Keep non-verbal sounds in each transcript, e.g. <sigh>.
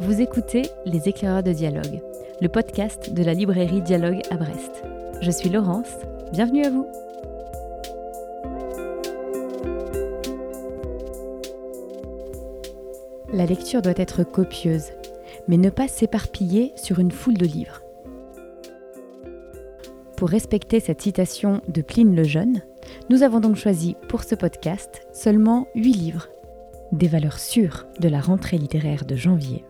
Vous écoutez Les éclaireurs de dialogue, le podcast de la librairie Dialogue à Brest. Je suis Laurence, bienvenue à vous. La lecture doit être copieuse, mais ne pas s'éparpiller sur une foule de livres. Pour respecter cette citation de Pline le Jeune, nous avons donc choisi pour ce podcast seulement 8 livres, des valeurs sûres de la rentrée littéraire de janvier.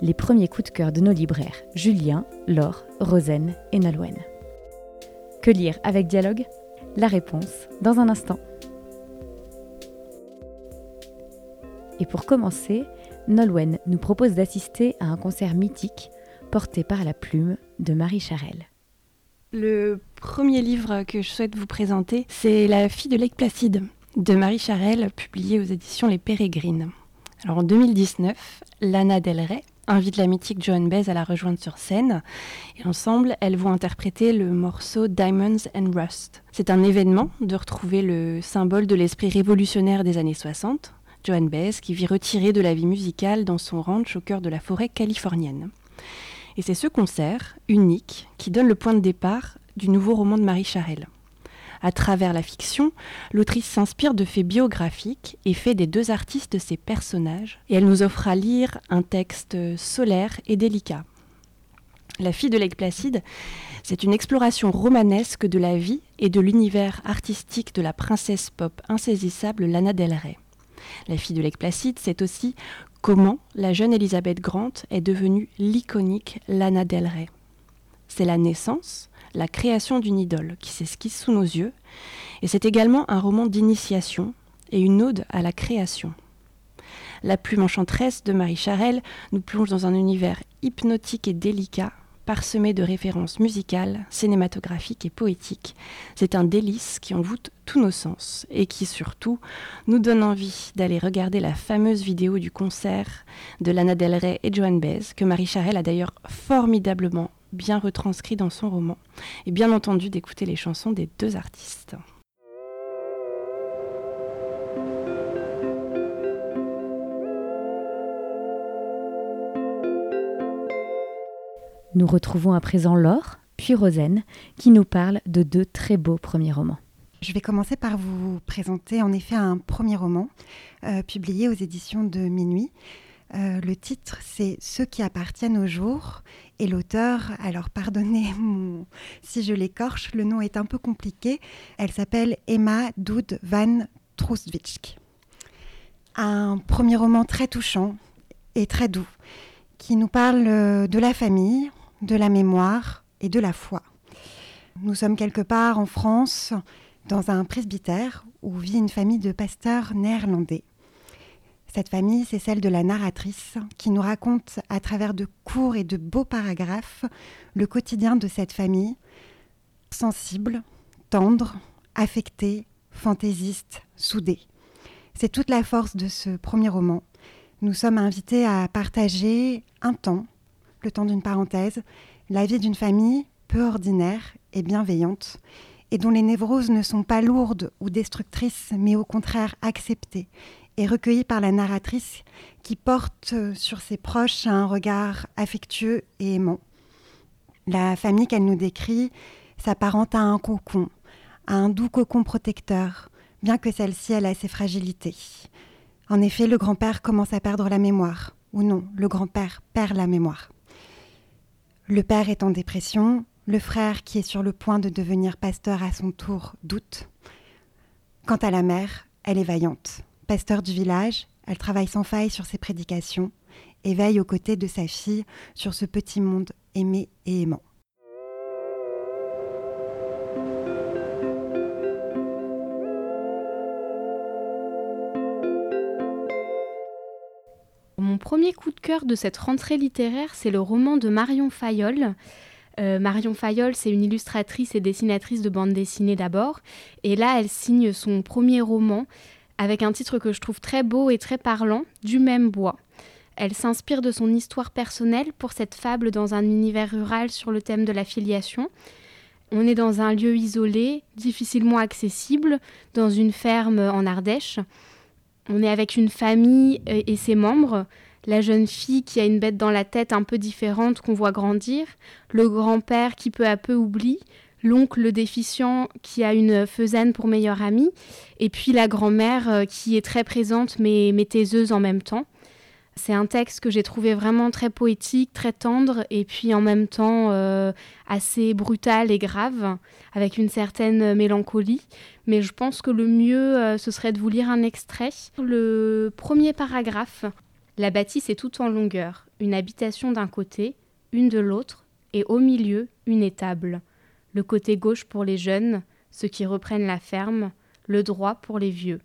Les premiers coups de cœur de nos libraires, Julien, Laure, Rosen et Nolwenn. Que lire avec dialogue? La réponse dans un instant. Et pour commencer, Nolwenn nous propose d'assister à un concert mythique porté par la plume de Marie Charelle. Le premier livre que je souhaite vous présenter, c'est La fille de Lake Placide de Marie Charelle, publié aux éditions Les Pérégrines. Alors en 2019, Lana Del Rey invite la mythique Joan Baez à la rejoindre sur scène et ensemble, elles vont interpréter le morceau Diamonds and Rust. C'est un événement de retrouver le symbole de l'esprit révolutionnaire des années 60, Joan Baez, qui vit retirée de la vie musicale dans son ranch au cœur de la forêt californienne. Et c'est ce concert, unique, qui donne le point de départ du nouveau roman de Marie Charelle. À travers la fiction, l'autrice s'inspire de faits biographiques et fait des deux artistes ses personnages, et elle nous offre à lire un texte solaire et délicat. La fille de Lake Placide, c'est une exploration romanesque de la vie et de l'univers artistique de la princesse pop insaisissable Lana Del Rey. La fille de Lake Placide, c'est aussi comment la jeune Elisabeth Grant est devenue l'iconique Lana Del Rey. C'est la naissance, la création d'une idole qui s'esquisse sous nos yeux, et c'est également un roman d'initiation et une ode à la création. La plume enchanteresse de Marie Charelle nous plonge dans un univers hypnotique et délicat parsemé de références musicales, cinématographiques et poétiques. C'est un délice qui envoûte tous nos sens et qui surtout nous donne envie d'aller regarder la fameuse vidéo du concert de Lana Del Rey et Joan Baez que Marie Charelle a d'ailleurs formidablement bien retranscrit dans son roman et bien entendu d'écouter les chansons des deux artistes. Nous retrouvons à présent Laure, puis Rosen, qui nous parle de deux très beaux premiers romans. Je vais commencer par vous présenter en effet un premier roman euh, publié aux éditions de Minuit. Euh, le titre, c'est Ceux qui appartiennent au jour. Et l'auteur, alors pardonnez <laughs> si je l'écorche, le nom est un peu compliqué. Elle s'appelle Emma Doud van Troostwijk. Un premier roman très touchant et très doux qui nous parle euh, de la famille, de la mémoire et de la foi. Nous sommes quelque part en France, dans un presbytère où vit une famille de pasteurs néerlandais. Cette famille, c'est celle de la narratrice qui nous raconte à travers de courts et de beaux paragraphes le quotidien de cette famille, sensible, tendre, affectée, fantaisiste, soudée. C'est toute la force de ce premier roman. Nous sommes invités à partager un temps le temps d'une parenthèse, la vie d'une famille peu ordinaire et bienveillante, et dont les névroses ne sont pas lourdes ou destructrices, mais au contraire acceptées et recueillies par la narratrice qui porte sur ses proches un regard affectueux et aimant. La famille qu'elle nous décrit s'apparente à un cocon, à un doux cocon protecteur, bien que celle-ci ait ses fragilités. En effet, le grand-père commence à perdre la mémoire, ou non, le grand-père perd la mémoire. Le père est en dépression, le frère qui est sur le point de devenir pasteur à son tour doute. Quant à la mère, elle est vaillante. Pasteur du village, elle travaille sans faille sur ses prédications et veille aux côtés de sa fille sur ce petit monde aimé et aimant. Mon premier coup de cœur de cette rentrée littéraire, c'est le roman de Marion Fayolle. Euh, Marion Fayolle, c'est une illustratrice et dessinatrice de bande dessinée d'abord. Et là, elle signe son premier roman avec un titre que je trouve très beau et très parlant, Du même bois. Elle s'inspire de son histoire personnelle pour cette fable dans un univers rural sur le thème de la filiation. On est dans un lieu isolé, difficilement accessible, dans une ferme en Ardèche. On est avec une famille et ses membres. la jeune fille qui a une bête dans la tête un peu différente qu'on voit grandir, le grand-père qui peu à peu oublie, l'oncle déficient qui a une faisane pour meilleure amie, et puis la grand-mère euh, qui est très présente mais, mais taiseuse en même temps. C'est un texte que j'ai trouvé vraiment très poétique, très tendre et puis en même temps euh, assez brutal et grave, avec une certaine mélancolie. Mais je pense que le mieux, euh, ce serait de vous lire un extrait. Le premier paragraphe. La bâtisse est toute en longueur, une habitation d'un côté, une de l'autre, et au milieu, une étable. Le côté gauche pour les jeunes, ceux qui reprennent la ferme, le droit pour les vieux.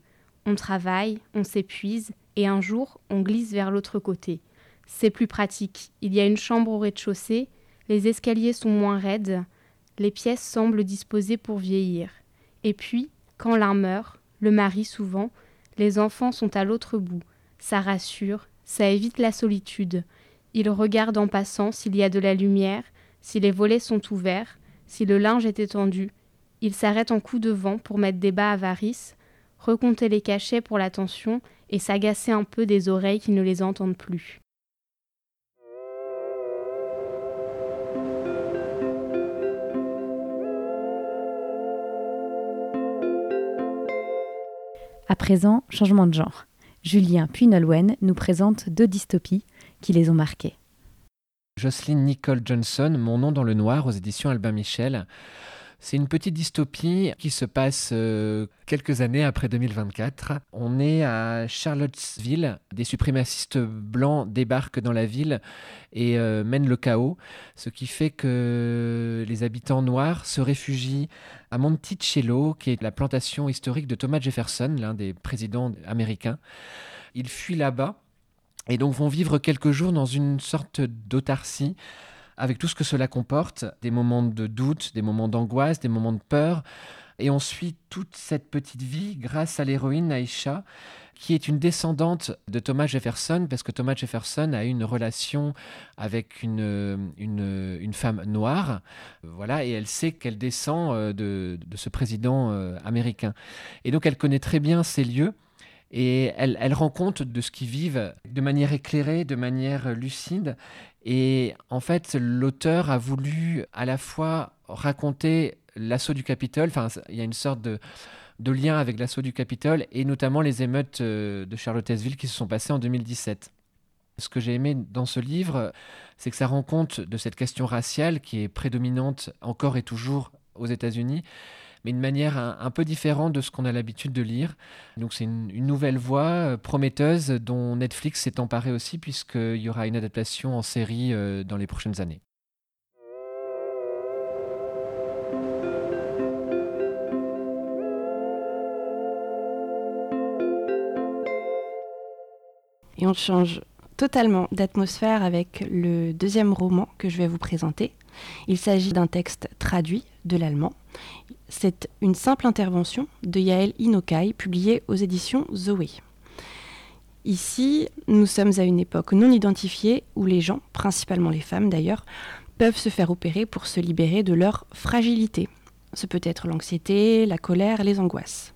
On travaille, on s'épuise, et un jour on glisse vers l'autre côté. C'est plus pratique. Il y a une chambre au rez-de-chaussée, les escaliers sont moins raides, les pièces semblent disposées pour vieillir. Et puis, quand l'un meurt, le mari souvent, les enfants sont à l'autre bout. Ça rassure, ça évite la solitude. Il regarde en passant s'il y a de la lumière, si les volets sont ouverts, si le linge est étendu. Il s'arrête en coup de vent pour mettre des bas avarice, recompter les cachets pour l'attention et s'agacer un peu des oreilles qui ne les entendent plus. À présent, changement de genre. Julien puis Nolwenn nous présente deux dystopies qui les ont marquées. Jocelyn Nicole Johnson, Mon nom dans le noir aux éditions Albin Michel. C'est une petite dystopie qui se passe euh, quelques années après 2024. On est à Charlottesville. Des suprémacistes blancs débarquent dans la ville et euh, mènent le chaos, ce qui fait que les habitants noirs se réfugient à Monticello, qui est la plantation historique de Thomas Jefferson, l'un des présidents américains. Ils fuient là-bas et donc vont vivre quelques jours dans une sorte d'autarcie avec tout ce que cela comporte, des moments de doute, des moments d'angoisse, des moments de peur. Et on suit toute cette petite vie grâce à l'héroïne Aïcha, qui est une descendante de Thomas Jefferson, parce que Thomas Jefferson a eu une relation avec une, une, femme noire, voilà, et elle sait qu'elle descend euh, de, de, ce président euh, américain. Et donc elle connaît très bien ces lieux. Et elle, rend compte de ce qu'ils vivent de manière éclairée, de manière lucide. Et en fait, l'auteur a voulu à la fois raconter l'assaut du Capitole, enfin, il y a une sorte de, lien avec l'assaut du Capitole et notamment les émeutes euh, de Charlottesville qui se sont passées en 2017. Ce que j'ai aimé dans ce livre, c'est que ça rend compte de cette question raciale qui est prédominante encore et toujours aux États-Unis, mais d'une manière un, peu différente de ce qu'on a l'habitude de lire. Donc c'est une, nouvelle voie euh, prometteuse dont Netflix s'est emparé aussi, puisqu'il y aura une adaptation en série euh, dans les prochaines années. Et on change totalement d'atmosphère avec le deuxième roman que je vais vous présenter. Il s'agit d'un texte traduit de l'allemand. C'est une simple intervention de Yael Inokai, publiée aux éditions Zoé. Ici, nous sommes à une époque non identifiée où les gens, principalement les femmes d'ailleurs, peuvent se faire opérer pour se libérer de leur fragilité. Ce peut être l'anxiété, la colère, les angoisses.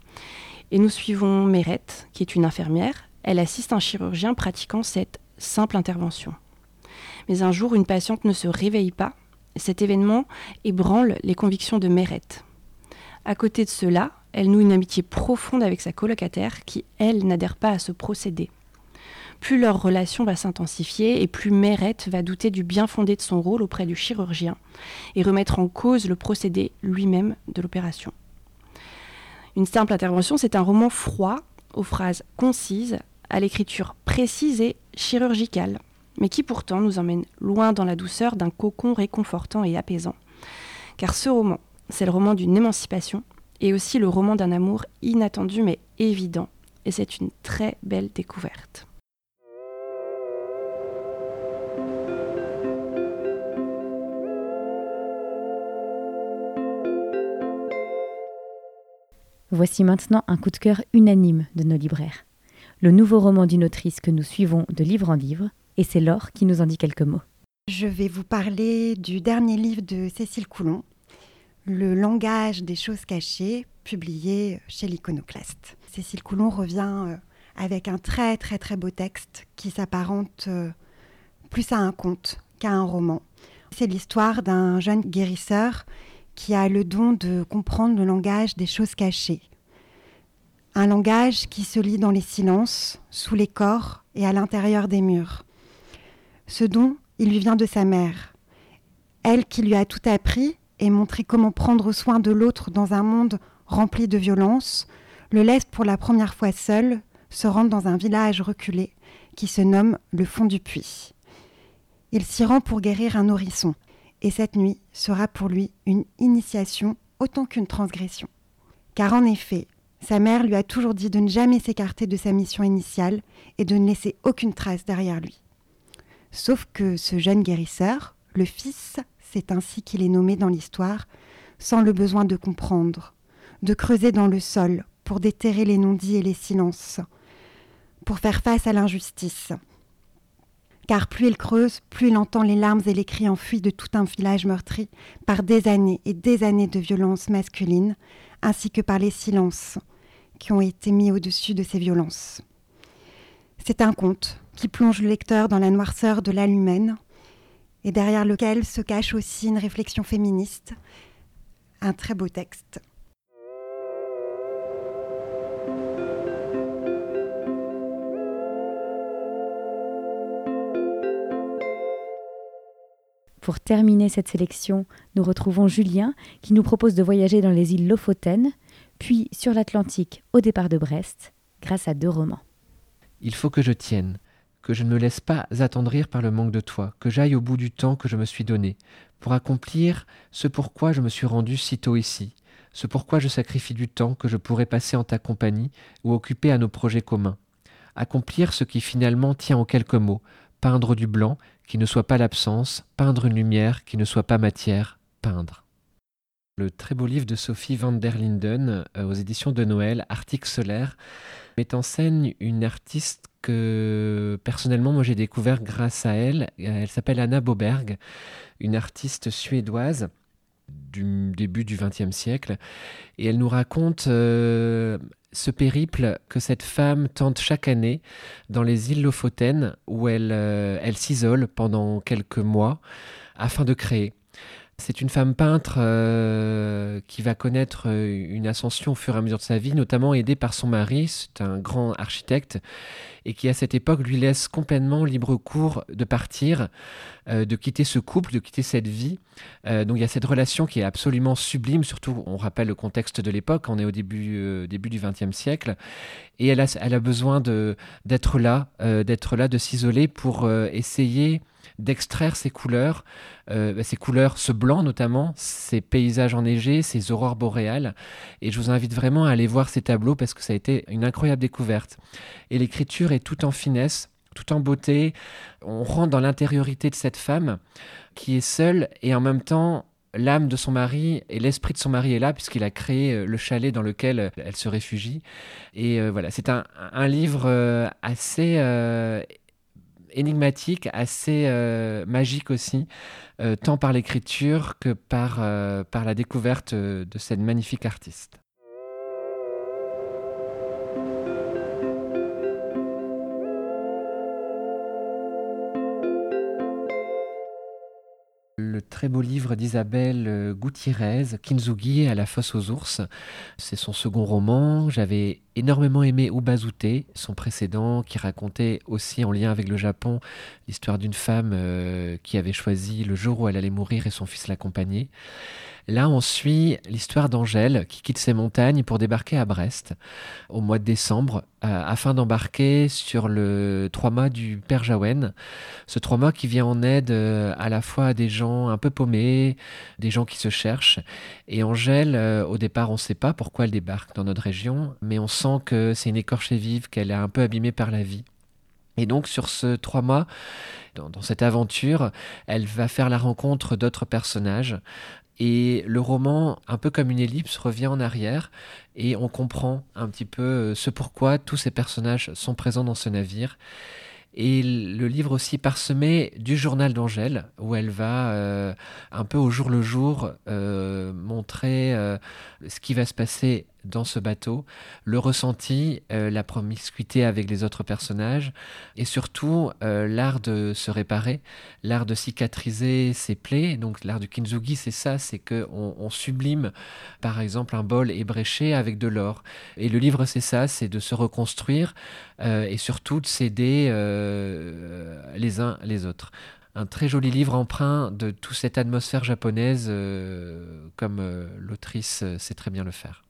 Et nous suivons Mérette, qui est une infirmière. Elle assiste un chirurgien pratiquant cette simple intervention. Mais un jour, une patiente ne se réveille pas cet événement ébranle les convictions de Mérette. À côté de cela, elle noue une amitié profonde avec sa colocataire qui, elle, n'adhère pas à ce procédé. Plus leur relation va s'intensifier et plus Mérette va douter du bien fondé de son rôle auprès du chirurgien et remettre en cause le procédé lui-même de l'opération. Une simple intervention, c'est un roman froid, aux phrases concises, à l'écriture précise et chirurgicale mais qui pourtant nous emmène loin dans la douceur d'un cocon réconfortant et apaisant. Car ce roman, c'est le roman d'une émancipation et aussi le roman d'un amour inattendu mais évident, et c'est une très belle découverte. Voici maintenant un coup de cœur unanime de nos libraires. Le nouveau roman d'une autrice que nous suivons de livre en livre, et c'est Laure qui nous en dit quelques mots. Je vais vous parler du dernier livre de Cécile Coulon, Le langage des choses cachées, publié chez l'Iconoclaste. Cécile Coulon revient euh, avec un très très très beau texte qui s'apparente euh, plus à un conte qu'à un roman. C'est l'histoire d'un jeune guérisseur qui a le don de comprendre le langage des choses cachées. Un langage qui se lit dans les silences, sous les corps et à l'intérieur des murs. Ce don, il lui vient de sa mère. Elle qui lui a tout appris et montré comment prendre soin de l'autre dans un monde rempli de violence, le laisse pour la première fois seul se rendre dans un village reculé qui se nomme le fond du puits. Il s'y rend pour guérir un nourrisson, et cette nuit sera pour lui une initiation autant qu'une transgression. Car en effet, sa mère lui a toujours dit de ne jamais s'écarter de sa mission initiale et de ne laisser aucune trace derrière lui. Sauf que ce jeune guérisseur, le fils, c'est ainsi qu'il est nommé dans l'histoire, sans le besoin de comprendre, de creuser dans le sol pour déterrer les non-dits et les silences, pour faire face à l'injustice. Car plus il creuse, plus il entend les larmes et les cris enfuis de tout un village meurtri par des années et des années de violence masculine, ainsi que par les silences qui ont été mis au-dessus de ces violences. C'est un conte qui plonge le lecteur dans la noirceur de l'âme humaine, et derrière lequel se cache aussi une réflexion féministe, un très beau texte. Pour terminer cette sélection, nous retrouvons Julien qui nous propose de voyager dans les îles Lofoten, puis sur l'Atlantique au départ de Brest, grâce à deux romans. Il faut que je tienne, que je ne me laisse pas attendrir par le manque de toi, que j'aille au bout du temps que je me suis donné, pour accomplir ce pourquoi je me suis rendu si tôt ici, ce pourquoi je sacrifie du temps que je pourrais passer en ta compagnie ou occuper à nos projets communs. Accomplir ce qui finalement tient en quelques mots, peindre du blanc qui ne soit pas l'absence, peindre une lumière qui ne soit pas matière, peindre. Le très beau livre de Sophie van der Linden euh, aux éditions de Noël, Arctique solaire, met en scène une artiste que personnellement moi j'ai découvert grâce à elle. Elle s'appelle Anna Boberg, une artiste suédoise du début du XXe siècle. Et elle nous raconte euh, ce périple que cette femme tente chaque année dans les îles Lofoten, où elle, euh, elle s'isole pendant quelques mois afin de créer. C'est une femme peintre euh, qui va connaître euh, une ascension au fur et à mesure de sa vie, notamment aidée par son mari, c'est un grand architecte, et qui à cette époque lui laisse complètement libre cours de partir, euh, de quitter ce couple, de quitter cette vie. donc il y a cette relation qui est absolument sublime, surtout on rappelle le contexte de l'époque, on est au début, début du XXe siècle, et elle a, elle a besoin d'être là, d'être là, de s'isoler pour essayer d'extraire ces couleurs, euh, bah, ces couleurs, ce blanc notamment, ces paysages enneigés, ces aurores boréales. Et je vous invite vraiment à aller voir ces tableaux parce que ça a été une incroyable découverte. Et l'écriture est tout en finesse, tout en beauté. On rentre dans l'intériorité de cette femme qui est seule et en même temps l'âme de son mari et l'esprit de son mari est là puisqu'il a créé euh, le chalet dans lequel euh, elle se réfugie. Et voilà, c'est un, livre assez énigmatique, assez euh, magique aussi, euh, tant par l'écriture que par, euh, par la découverte de cette magnifique artiste. Très beau livre d'Isabelle euh, Gutiérrez, Kinzugi à la fosse aux ours. C'est son second roman. J'avais énormément aimé Ubazute, son précédent, qui racontait aussi en lien avec le Japon l'histoire d'une femme euh, qui avait choisi le jour où elle allait mourir et son fils l'accompagnait. Là, on suit l'histoire d'Angèle qui quitte ses montagnes pour débarquer à Brest au mois de décembre euh, afin d'embarquer sur le trois-mâts du Père Jaouen. Ce trois-mâts qui vient en aide euh, à la fois à des gens un peu paumés, des gens qui se cherchent. Et Angèle, au départ, on ne sait pas pourquoi elle débarque dans notre région, mais on sent que c'est une écorchée vive, qu'elle est un peu abîmée par la vie. Et donc sur ce trois mois, dans, cette aventure, elle va faire la rencontre d'autres personnages. Et le roman, un peu comme une ellipse, revient en arrière et on comprend un petit peu euh, ce pourquoi tous ces personnages sont présents dans ce navire. Et le livre aussi parsemé du journal d'Angèle, où elle va euh, un peu au jour le jour euh, montrer ce qui va se passer dans ce bateau, le ressenti, la promiscuité avec les autres personnages, et surtout l'art de se réparer, l'art de cicatriser ses plaies. Donc l'art du kintsugi, c'est ça, c'est qu'on on sublime, par exemple, un bol ébréché avec de l'or. Et le livre, c'est ça, c'est de se reconstruire et surtout de s'aider les uns les autres un très joli livre emprunt de toute cette atmosphère japonaise, euh, comme euh, l'autrice euh, sait très bien le faire.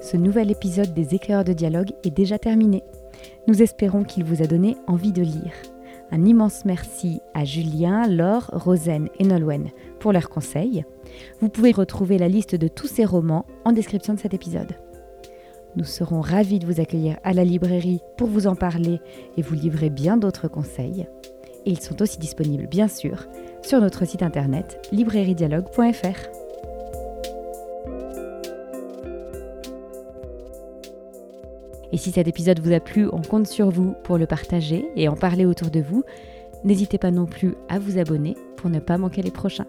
Ce nouvel épisode des éclaireurs de dialogue est déjà terminé. Nous espérons qu'il vous a donné envie de lire. Un immense merci à Julien, Laure, Rosen et Nolwenn pour leurs conseils. Vous pouvez retrouver la liste de tous ces romans en description de cet épisode. Nous serons ravis de vous accueillir à la librairie pour vous en parler et vous livrer bien d'autres conseils. Ils sont aussi disponibles, bien sûr, sur notre site internet librairiedialogue.fr. Et si cet épisode vous a plu, on compte sur vous pour le partager et en parler autour de vous. N'hésitez pas non plus à vous abonner pour ne pas manquer les prochains.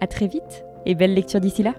À très vite et belle lecture d'ici là